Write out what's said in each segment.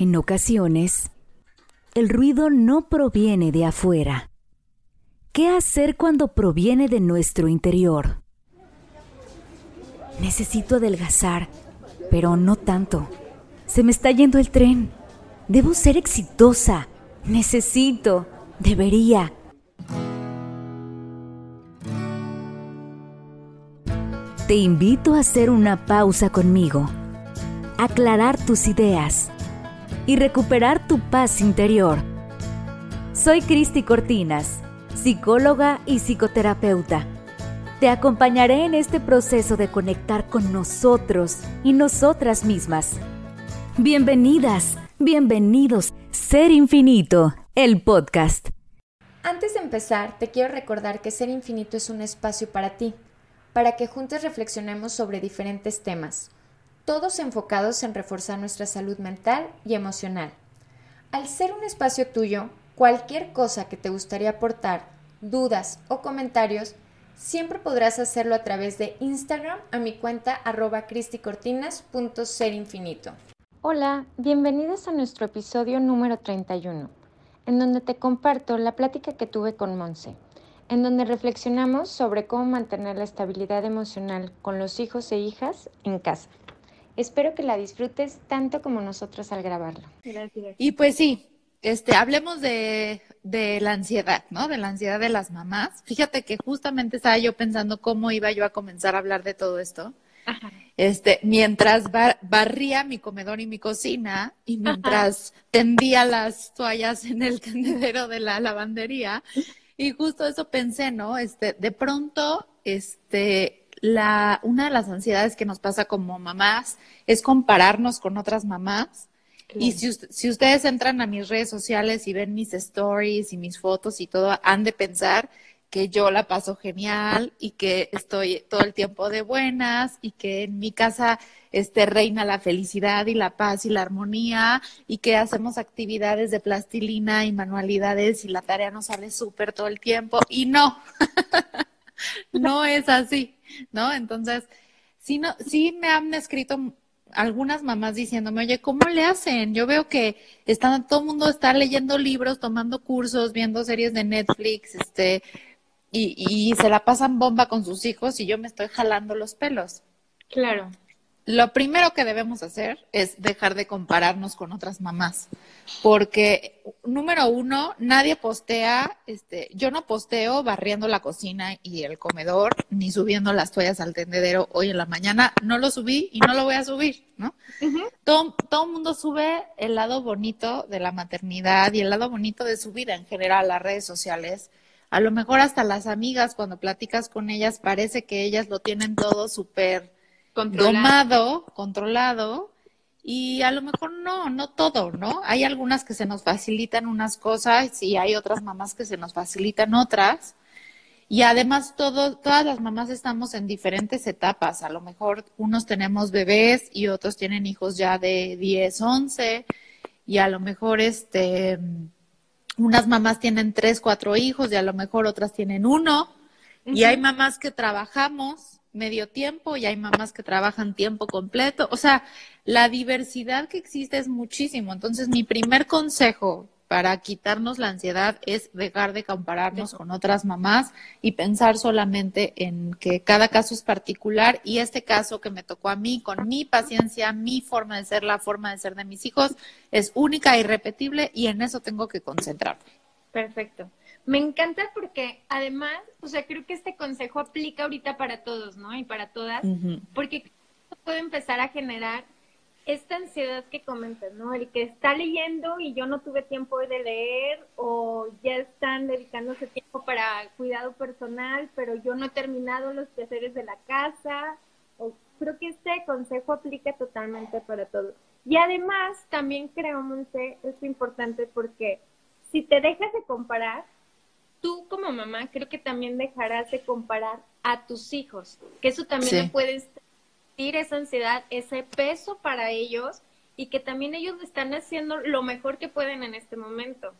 En ocasiones, el ruido no proviene de afuera. ¿Qué hacer cuando proviene de nuestro interior? Necesito adelgazar, pero no tanto. Se me está yendo el tren. Debo ser exitosa. Necesito. Debería. Te invito a hacer una pausa conmigo, aclarar tus ideas y recuperar tu paz interior. Soy Cristi Cortinas, psicóloga y psicoterapeuta. Te acompañaré en este proceso de conectar con nosotros y nosotras mismas. Bienvenidas, bienvenidos, Ser Infinito, el podcast. Antes de empezar, te quiero recordar que Ser Infinito es un espacio para ti, para que juntos reflexionemos sobre diferentes temas todos enfocados en reforzar nuestra salud mental y emocional. Al ser un espacio tuyo, cualquier cosa que te gustaría aportar, dudas o comentarios, siempre podrás hacerlo a través de Instagram a mi cuenta arroba cristicórtinas.serinfinito. Hola, bienvenidos a nuestro episodio número 31, en donde te comparto la plática que tuve con Monse, en donde reflexionamos sobre cómo mantener la estabilidad emocional con los hijos e hijas en casa. Espero que la disfrutes tanto como nosotros al grabarlo. Y pues sí, este, hablemos de, de, la ansiedad, ¿no? De la ansiedad de las mamás. Fíjate que justamente estaba yo pensando cómo iba yo a comenzar a hablar de todo esto. Este, mientras barría mi comedor y mi cocina y mientras tendía las toallas en el tendedero de la lavandería. Y justo eso pensé, ¿no? Este, de pronto, este, la, una de las ansiedades que nos pasa como mamás es compararnos con otras mamás. Y si, si ustedes entran a mis redes sociales y ven mis stories y mis fotos y todo, han de pensar que yo la paso genial y que estoy todo el tiempo de buenas y que en mi casa este, reina la felicidad y la paz y la armonía y que hacemos actividades de plastilina y manualidades y la tarea nos sale súper todo el tiempo. Y no, no es así. ¿No? Entonces, sí, no, sí me han escrito algunas mamás diciéndome, oye, ¿cómo le hacen? Yo veo que están, todo el mundo está leyendo libros, tomando cursos, viendo series de Netflix, este, y, y se la pasan bomba con sus hijos y yo me estoy jalando los pelos. Claro. Lo primero que debemos hacer es dejar de compararnos con otras mamás, porque número uno, nadie postea, este, yo no posteo barriendo la cocina y el comedor, ni subiendo las toallas al tendedero hoy en la mañana, no lo subí y no lo voy a subir, ¿no? todo, todo el mundo sube el lado bonito de la maternidad y el lado bonito de su vida en general, las redes sociales. A lo mejor hasta las amigas, cuando platicas con ellas, parece que ellas lo tienen todo súper domado, controlado, y a lo mejor no, no todo, ¿no? Hay algunas que se nos facilitan unas cosas y hay otras mamás que se nos facilitan otras. Y además todo, todas las mamás estamos en diferentes etapas. A lo mejor unos tenemos bebés y otros tienen hijos ya de 10, 11 y a lo mejor este unas mamás tienen tres, cuatro hijos y a lo mejor otras tienen uno. Y hay mamás que trabajamos medio tiempo y hay mamás que trabajan tiempo completo. O sea, la diversidad que existe es muchísimo. Entonces, mi primer consejo para quitarnos la ansiedad es dejar de compararnos con otras mamás y pensar solamente en que cada caso es particular y este caso que me tocó a mí, con mi paciencia, mi forma de ser, la forma de ser de mis hijos, es única e irrepetible y en eso tengo que concentrarme. Perfecto. Me encanta porque además, o sea, creo que este consejo aplica ahorita para todos, ¿no? Y para todas, porque puede empezar a generar esta ansiedad que comentas, ¿no? El que está leyendo y yo no tuve tiempo de leer o ya están dedicándose tiempo para cuidado personal, pero yo no he terminado los quehaceres de la casa. O, creo que este consejo aplica totalmente para todos. Y además, también creo, Monse, es importante porque si te dejas de comparar, tú como mamá creo que también dejarás de comparar a tus hijos, que eso también sí. puedes sentir esa ansiedad, ese peso para ellos y que también ellos están haciendo lo mejor que pueden en este momento.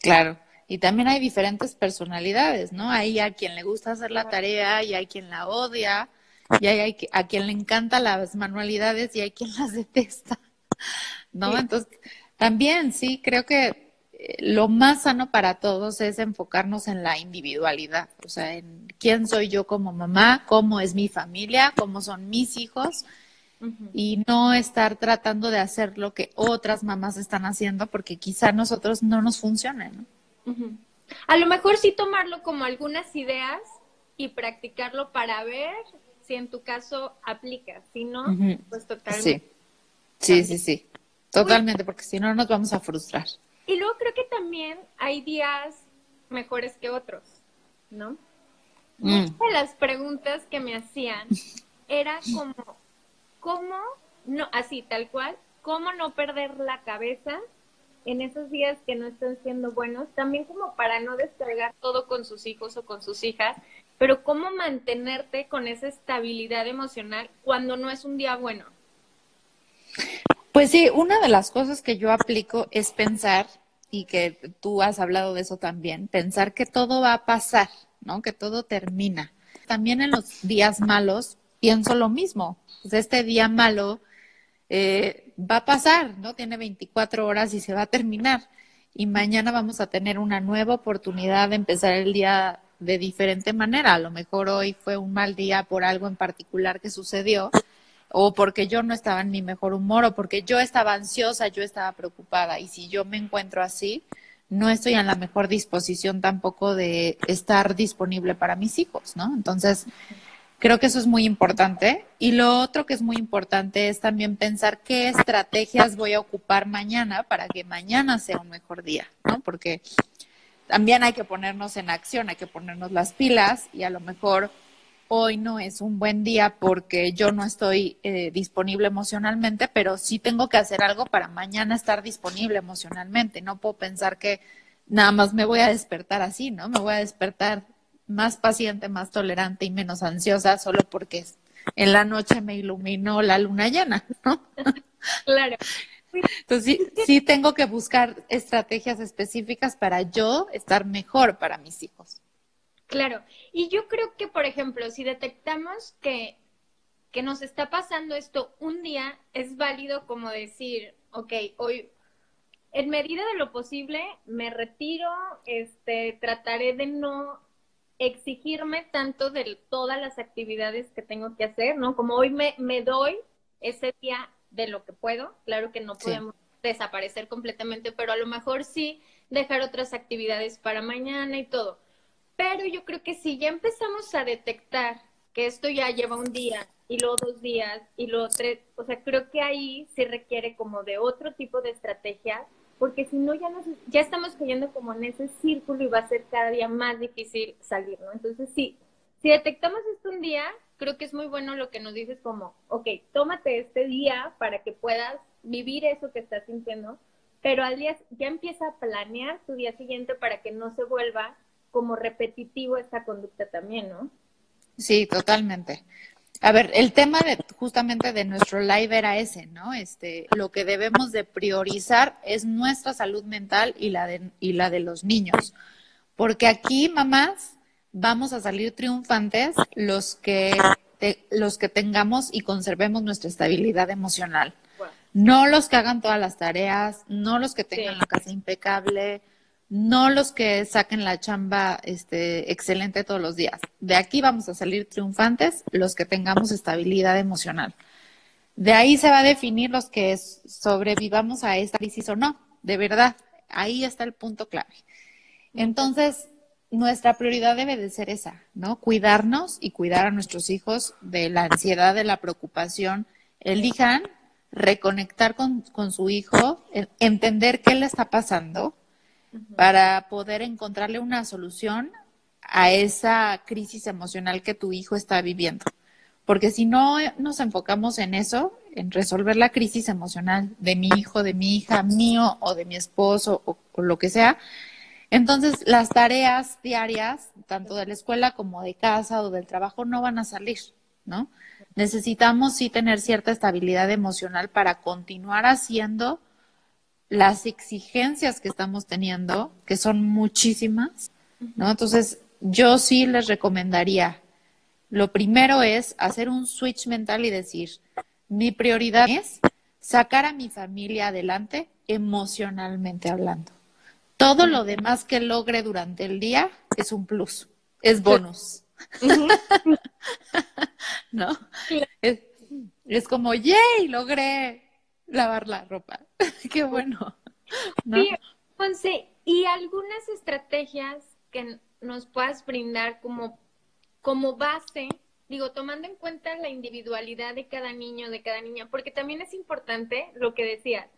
Claro. Y también hay diferentes personalidades, ¿no? Hay a quien le gusta hacer la tarea y hay quien la odia, y hay a quien le encantan las manualidades y hay quien las detesta. ¿no? Entonces, también sí, creo que lo más sano para todos es enfocarnos en la individualidad, o sea, en quién soy yo como mamá, cómo es mi familia, cómo son mis hijos, y no estar tratando de hacer lo que otras mamás están haciendo porque quizá a nosotros no nos funcione, ¿no? A lo mejor sí tomarlo como algunas ideas y practicarlo para ver si en tu caso aplica, si no, pues totalmente. Sí, sí, sí, totalmente, porque si no nos vamos a frustrar. Y luego creo que también hay días mejores que otros, ¿no? Mm. Muchas de las preguntas que me hacían era como, ¿cómo, no, así tal cual, cómo no perder la cabeza en esos días que no están siendo buenos, también como para no descargar todo con sus hijos o con sus hijas, pero cómo mantenerte con esa estabilidad emocional cuando no es un día bueno. Pues sí, una de las cosas que yo aplico es pensar, y que tú has hablado de eso también, pensar que todo va a pasar, ¿no? Que todo termina. También en los días malos pienso lo mismo. Pues este día malo eh, va a pasar, ¿no? Tiene 24 horas y se va a terminar. Y mañana vamos a tener una nueva oportunidad de empezar el día de diferente manera. A lo mejor hoy fue un mal día por algo en particular que sucedió, o porque yo no estaba en mi mejor humor, o porque yo estaba ansiosa, yo estaba preocupada. Y si yo me encuentro así, no estoy en la mejor disposición tampoco de estar disponible para mis hijos, ¿no? Entonces, Creo que eso es muy importante. Y lo otro que es muy importante es también pensar qué estrategias voy a ocupar mañana para que mañana sea un mejor día, ¿no? Porque también hay que ponernos en acción, hay que ponernos las pilas y a lo mejor hoy no es un buen día porque yo no estoy eh, disponible emocionalmente, pero sí tengo que hacer algo para mañana estar disponible emocionalmente. No puedo pensar que nada más me voy a despertar así, ¿no? Me voy a despertar más paciente, más tolerante y menos ansiosa solo porque en la noche me iluminó la luna llena, ¿no? Claro. Entonces sí, tengo que buscar estrategias específicas para yo estar mejor para mis hijos. Claro. Y yo creo que, por ejemplo, si detectamos que, que nos está pasando esto un día, es válido como decir, ok, hoy en medida de lo posible me retiro, este, trataré de no exigirme tanto de todas las actividades que tengo que hacer, ¿no? Como hoy me, me doy ese día de lo que puedo, claro que no podemos desaparecer completamente, pero a lo mejor sí dejar otras actividades para mañana y todo. Pero yo creo que si ya empezamos a detectar que esto ya lleva un día y luego dos días y luego tres, o sea, creo que ahí sí requiere como de otro tipo de estrategia porque si no ya, nos, ya estamos cayendo como en ese círculo y va a ser cada día más difícil salir, ¿no? Entonces, sí, si detectamos esto un día, creo que es muy bueno lo que nos dices como, ok, tómate este día para que puedas vivir eso que estás sintiendo, pero al día ya empieza a planear tu día siguiente para que no se vuelva como repetitivo esta conducta también, ¿no? Sí, totalmente. A ver, el tema de justamente de nuestro live era ese, ¿no? Este, lo que debemos de priorizar es nuestra salud mental y la de, y la de los niños. Porque aquí, mamás, vamos a salir triunfantes los que, los que tengamos y conservemos nuestra estabilidad emocional. No los que hagan todas las tareas, no los que tengan la casa impecable, no los que saquen la chamba este, excelente todos los días. De aquí vamos a salir triunfantes los que tengamos estabilidad emocional. De ahí se va a definir los que sobrevivamos a esta crisis o no, de verdad. Ahí está el punto clave. Entonces, nuestra prioridad debe de ser esa, ¿no? Cuidarnos y cuidar a nuestros hijos de la ansiedad, de la preocupación. Elijan reconectar con, con su hijo, entender qué le está pasando, para poder encontrarle una solución a esa crisis emocional que tu hijo está viviendo. Porque si no nos enfocamos en eso, en resolver la crisis emocional de mi hijo, de mi hija, mío o de mi esposo o, lo que sea, entonces las tareas diarias, tanto de la escuela como de casa o del trabajo, no van a salir, ¿no? Necesitamos sí tener cierta estabilidad emocional para continuar haciendo las exigencias que estamos teniendo, que son muchísimas, ¿no? Entonces, yo sí les recomendaría, lo primero es hacer un switch mental y decir, mi prioridad es sacar a mi familia adelante emocionalmente hablando. Todo lo demás que logre durante el día es un plus, es bonus. ¿No? Es, como, yay, logré lavar la ropa. Qué bueno. Sí, Ponce, ¿y algunas estrategias que nos puedas brindar como, como base digo, tomando en cuenta la individualidad de cada niño, de cada niña, porque también es importante lo que decías,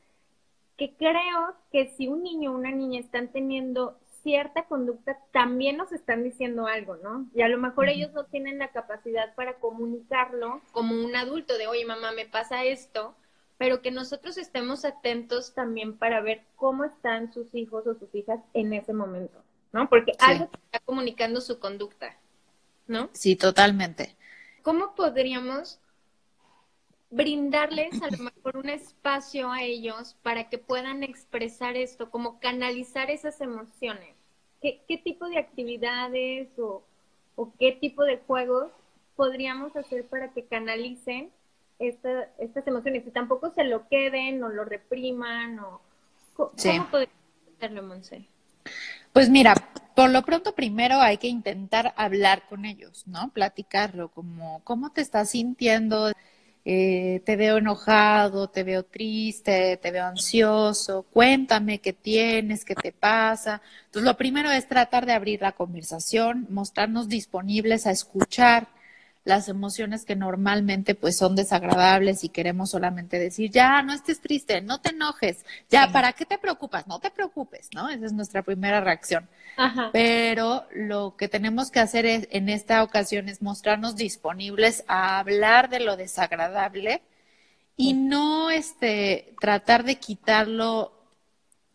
que creo que si un niño o una niña están teniendo cierta conducta, también nos están diciendo algo, ¿no? Y a lo mejor ellos no tienen la capacidad para comunicarlo como un adulto de, oye, mamá, me pasa esto, pero que nosotros estemos atentos también para ver cómo están sus hijos o sus hijas en ese momento, ¿no? Porque algo está comunicando su conducta, ¿no? Sí, totalmente. ¿cómo podríamos brindarles a lo mejor un espacio a ellos para que puedan expresar esto, como canalizar esas emociones? ¿Qué, tipo de actividades o, qué tipo de juegos podríamos hacer para que canalicen estas emociones y tampoco se lo queden o lo repriman o ¿cómo, podríamos hacerlo, Monse? Pues mira, por lo pronto primero hay que intentar hablar con ellos, ¿no? Platicarlo, como cómo te estás sintiendo, eh, te veo enojado, te veo triste, te veo ansioso, cuéntame qué tienes, qué te pasa. Entonces lo primero es tratar de abrir la conversación, mostrarnos disponibles a escuchar las emociones que normalmente pues son desagradables y queremos solamente decir, ya, no estés triste, no te enojes, ya, ¿para qué te preocupas? No te preocupes, ¿no? Esa es nuestra primera reacción. Pero lo que tenemos que hacer es, en esta ocasión es mostrarnos disponibles a hablar de lo desagradable y no este tratar de quitarlo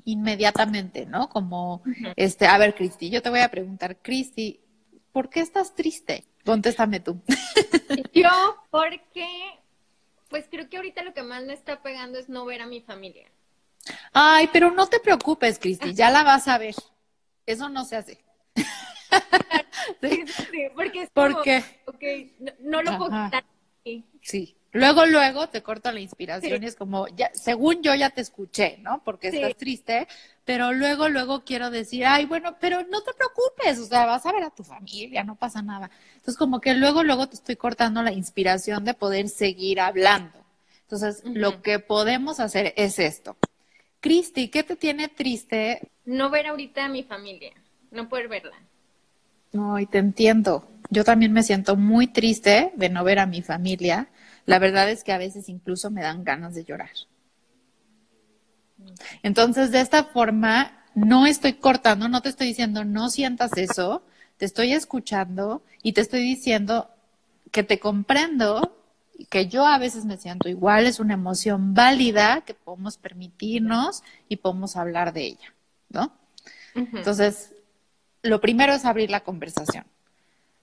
inmediatamente, ¿no? Como este, a ver, Cristi, yo te voy a preguntar, Cristi, ¿por qué estás triste? Contéstame tú. Yo, porque, pues creo que ahorita lo que más me está pegando es no ver a mi familia. Ay, pero no te preocupes, Cristi, ya la vas a ver. Eso no se hace. sí, sí, porque es porque no, lo puedo quitar. Sí, Luego, luego te corto la inspiración y es como, ya, según yo ya te escuché, ¿no? Porque estás triste, pero luego, luego quiero decir, ay, bueno, pero no te preocupes, o sea, vas a ver a tu familia, no pasa nada. Entonces, como que luego, luego te estoy cortando la inspiración de poder seguir hablando. Entonces, lo que podemos hacer es esto. Cristi, ¿qué te tiene triste? No ver ahorita a mi familia, no poder verla. Ay, te entiendo. Yo también me siento muy triste de no ver a mi familia la verdad es que a veces incluso me dan ganas de llorar. Entonces, de esta forma, no estoy cortando, no te estoy diciendo no sientas eso, te estoy escuchando y te estoy diciendo que te comprendo, que yo a veces me siento igual, es una emoción válida que podemos permitirnos y podemos hablar de ella, ¿no? Entonces, lo primero es abrir la conversación.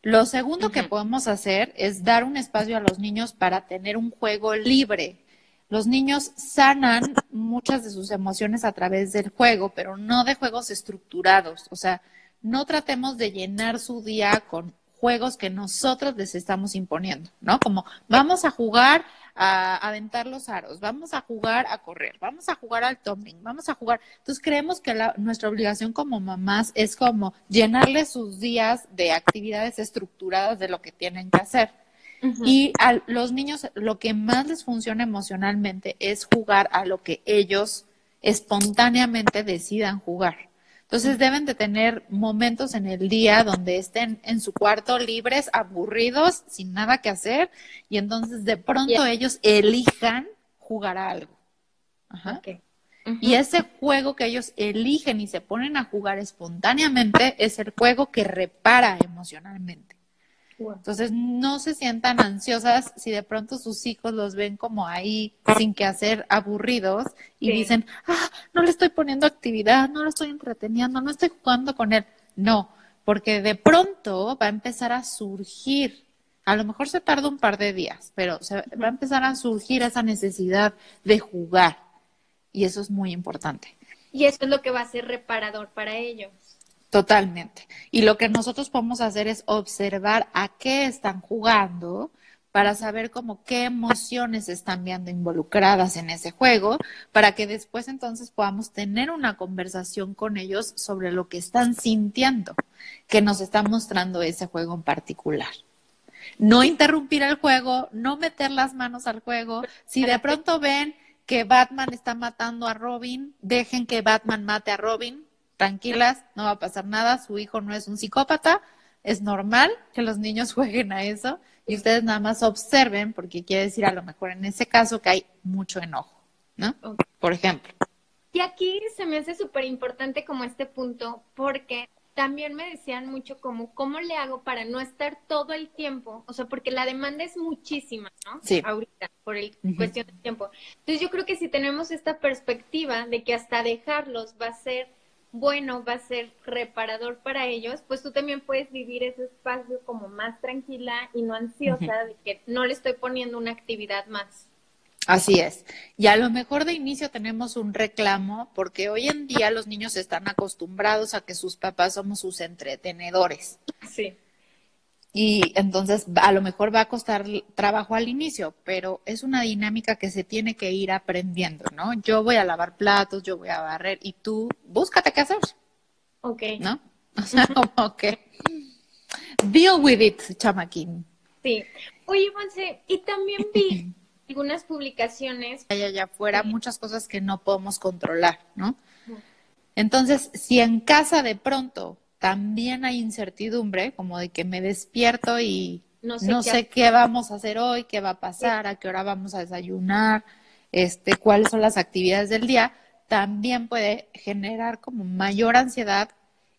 Lo segundo que podemos hacer es dar un espacio a los niños para tener un juego libre. Los niños sanan muchas de sus emociones a través del juego, pero no de juegos estructurados. O sea, no tratemos de llenar su día con juegos que nosotros les estamos imponiendo, ¿no? Como vamos a jugar a aventar los aros, vamos a jugar a correr, vamos a jugar al tumbling, vamos a jugar. Entonces creemos que nuestra obligación como mamás es como llenarles sus días de actividades estructuradas de lo que tienen que hacer. Y a los niños lo que más les funciona emocionalmente es jugar a lo que ellos espontáneamente decidan jugar. Entonces deben de tener momentos en el día donde estén en su cuarto libres, aburridos, sin nada que hacer, y entonces de pronto ellos elijan jugar a algo. Ajá. Y ese juego que ellos eligen y se ponen a jugar espontáneamente es el juego que repara emocionalmente. Entonces, no se sientan ansiosas si de pronto sus hijos los ven como ahí sin que hacer, aburridos y dicen, ah, no le estoy poniendo actividad, no lo estoy entreteniendo, no estoy jugando con él. No, porque de pronto va a empezar a surgir, a lo mejor se tarda un par de días, pero se va a empezar a surgir esa necesidad de jugar. Y eso es muy importante. Y eso es lo que va a ser reparador para ellos. Totalmente. Y lo que nosotros podemos hacer es observar a qué están jugando para saber como qué emociones están viendo involucradas en ese juego, para que después entonces podamos tener una conversación con ellos sobre lo que están sintiendo, que nos está mostrando ese juego en particular. No interrumpir el juego, no meter las manos al juego. Si de pronto ven que Batman está matando a Robin, dejen que Batman mate a Robin, tranquilas, no va a pasar nada, su hijo no es un psicópata, es normal que los niños jueguen a eso y ustedes nada más observen, porque quiere decir a lo mejor en ese caso que hay mucho enojo, ¿no? Por ejemplo. Y aquí se me hace súper importante como este punto, porque también me decían mucho como, ¿cómo le hago para no estar todo el tiempo? O sea, porque la demanda es muchísima, ¿no? Sí. Ahorita, por el cuestión del tiempo. Entonces yo creo que si tenemos esta perspectiva de que hasta dejarlos va a ser bueno, va a ser reparador para ellos, pues tú también puedes vivir ese espacio como más tranquila y no ansiosa de que no le estoy poniendo una actividad más. Así es. Y a lo mejor de inicio tenemos un reclamo porque hoy en día los niños están acostumbrados a que sus papás somos sus entretenedores. Sí. Y entonces a lo mejor va a costar trabajo al inicio, pero es una dinámica que se tiene que ir aprendiendo, ¿no? Yo voy a lavar platos, yo voy a barrer y tú búscate qué hacer. Ok. ¿No? O sea, como que deal with it, chamaquín. Sí. Oye, Monse, y también vi algunas publicaciones. Hay allá afuera muchas cosas que no podemos controlar, ¿no? Entonces, si en casa de pronto también hay incertidumbre, como de que me despierto y no sé, qué, vamos a hacer hoy, qué va a pasar, a qué hora vamos a desayunar, este, cuáles son las actividades del día, también puede generar como mayor ansiedad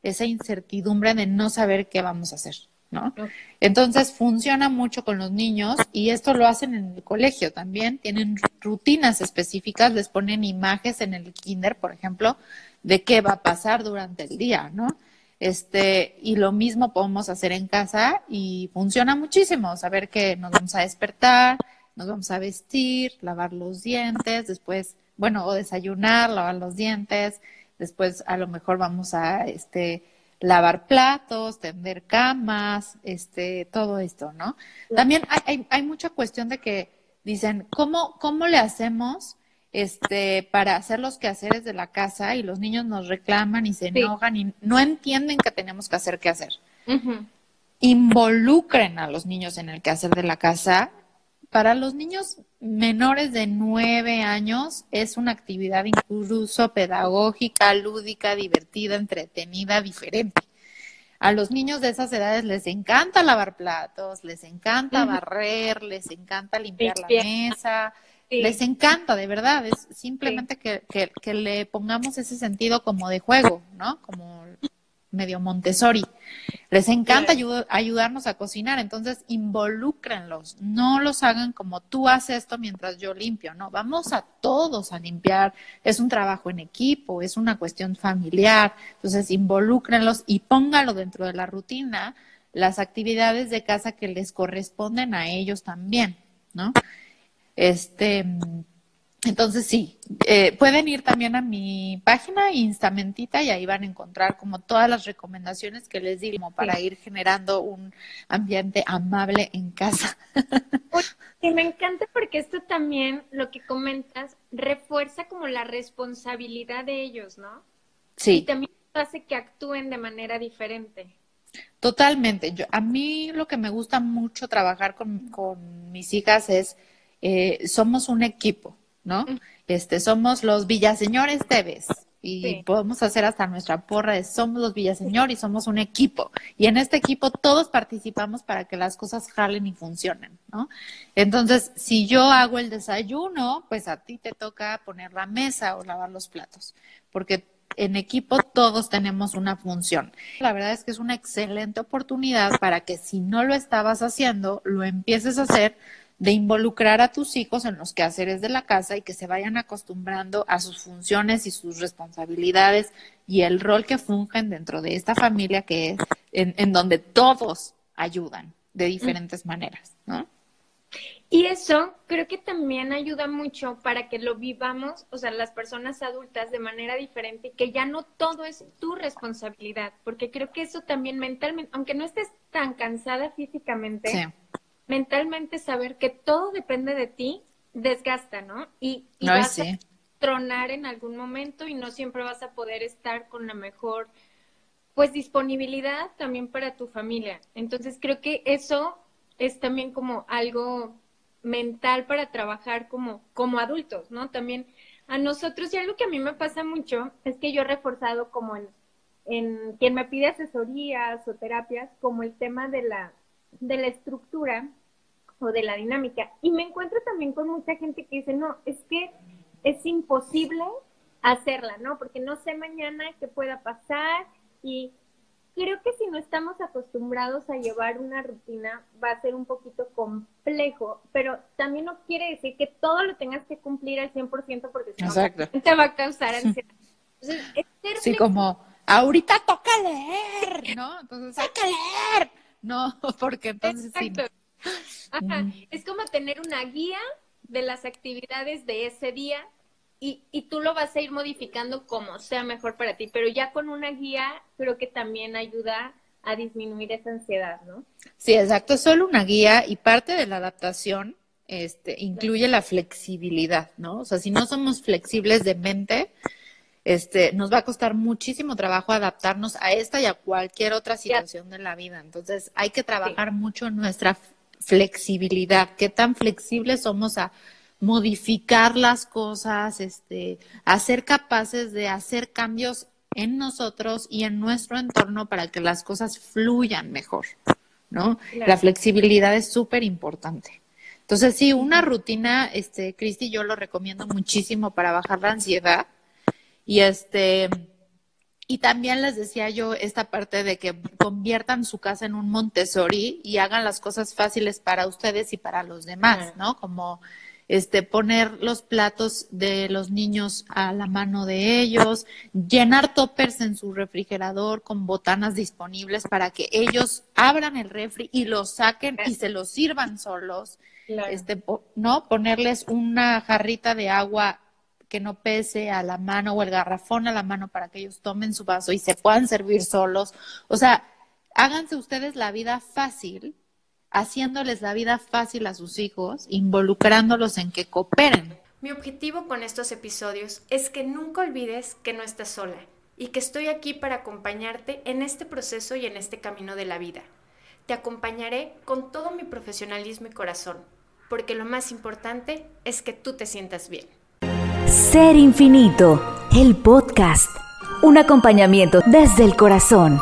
esa incertidumbre de no saber qué vamos a hacer, ¿no? Entonces funciona mucho con los niños y esto lo hacen en el colegio también, tienen rutinas específicas, les ponen imágenes en el kinder, por ejemplo, de qué va a pasar durante el día, ¿no? Este, y lo mismo podemos hacer en casa y funciona muchísimo. Saber que nos vamos a despertar, nos vamos a vestir, lavar los dientes, después, bueno, o desayunar, lavar los dientes, después a lo mejor vamos a este lavar platos, tender camas, este, todo esto, ¿no? También hay, hay, hay mucha cuestión de que dicen, ¿cómo, cómo le hacemos este, para hacer los quehaceres de la casa y los niños nos reclaman y se enojan y no entienden que tenemos que hacer qué hacer. Involucren a los niños en el quehacer de la casa. Para los niños menores de nueve años es una actividad incluso pedagógica, lúdica, divertida, entretenida, diferente. A los niños de esas edades les encanta lavar platos, les encanta barrer, les encanta limpiar la mesa, les encanta, de verdad, es simplemente que, que, le pongamos ese sentido como de juego, ¿no? Como medio Montessori. Les encanta ayudarnos a cocinar, entonces involúcrenlos, no los hagan como tú haces esto mientras yo limpio, no, vamos a todos a limpiar, es un trabajo en equipo, es una cuestión familiar, entonces involúcrenlos y póngalo dentro de la rutina las actividades de casa que les corresponden a ellos también, ¿no? Este, entonces sí, eh, pueden ir también a mi página Instamentita y ahí van a encontrar como todas las recomendaciones que les di para ir generando un ambiente amable en casa. Y me encanta porque esto también, lo que comentas, refuerza como la responsabilidad de ellos, ¿no? Sí. Y también hace que actúen de manera diferente. Totalmente. Yo, a mí lo que me gusta mucho trabajar con, con mis hijas es eh, somos un equipo, ¿no? Este, somos los Villaseñores Teves y podemos hacer hasta nuestra porra de somos los Villaseñor y somos un equipo. Y en este equipo todos participamos para que las cosas jalen y funcionen, ¿no? Entonces, si yo hago el desayuno, pues a ti te toca poner la mesa o lavar los platos, porque en equipo todos tenemos una función. La verdad es que es una excelente oportunidad para que si no lo estabas haciendo, lo empieces a hacer de involucrar a tus hijos en los quehaceres de la casa y que se vayan acostumbrando a sus funciones y sus responsabilidades y el rol que fungen dentro de esta familia que es en, donde todos ayudan de diferentes maneras, ¿no? Y eso creo que también ayuda mucho para que lo vivamos, o sea, las personas adultas de manera diferente que ya no todo es tu responsabilidad, porque creo que eso también mentalmente, aunque no estés tan cansada físicamente, mentalmente saber que todo depende de ti desgasta, ¿no? Y, vas a tronar en algún momento y no siempre vas a poder estar con la mejor, pues, disponibilidad también para tu familia. Entonces, creo que eso es también como algo mental para trabajar como, como adultos, ¿no? También a nosotros, y algo que a mí me pasa mucho, es que yo he reforzado como en, en quien me pide asesorías o terapias, como el tema de la, de la estructura o de la dinámica. Y me encuentro también con mucha gente que dice, no, es que es imposible hacerla, ¿no? Porque no sé mañana qué pueda pasar y creo que si no estamos acostumbrados a llevar una rutina va a ser un poquito complejo, pero también no quiere decir que todo lo tengas que cumplir al 100% porque si no te va a causar ansiedad. sí, como ahorita toca leer, ¿no? Entonces hay que leer. No, porque entonces sí. Ajá. Es como tener una guía de las actividades de ese día y, y, tú lo vas a ir modificando como sea mejor para ti, pero ya con una guía creo que también ayuda a disminuir esa ansiedad, ¿no? Sí, exacto, es solo una guía y parte de la adaptación este, incluye la flexibilidad, ¿no? O sea, si no somos flexibles de mente, este, nos va a costar muchísimo trabajo adaptarnos a esta y a cualquier otra situación de la vida. Entonces, hay que trabajar mucho nuestra flexibilidad, qué tan flexibles somos a modificar las cosas, este, a ser capaces de hacer cambios en nosotros y en nuestro entorno para que las cosas fluyan mejor, ¿no? La flexibilidad es súper importante. Entonces, sí, una rutina, este, Cristi, yo lo recomiendo muchísimo para bajar la ansiedad. Y este, y también les decía yo esta parte de que conviertan su casa en un Montessori y hagan las cosas fáciles para ustedes y para los demás, ¿no? Como este poner los platos de los niños a la mano de ellos, llenar toppers en su refrigerador con botanas disponibles para que ellos abran el refri y los saquen y se los sirvan solos. Este, no ponerles una jarrita de agua que no pese a la mano o el garrafón a la mano para que ellos tomen su vaso y se puedan servir solos. O sea, háganse ustedes la vida fácil, haciéndoles la vida fácil a sus hijos, involucrándolos en que cooperen. Mi objetivo con estos episodios es que nunca olvides que no estás sola y que estoy aquí para acompañarte en este proceso y en este camino de la vida. Te acompañaré con todo mi profesionalismo y corazón, porque lo más importante es que tú te sientas bien. Ser Infinito, el podcast. Un acompañamiento desde el corazón.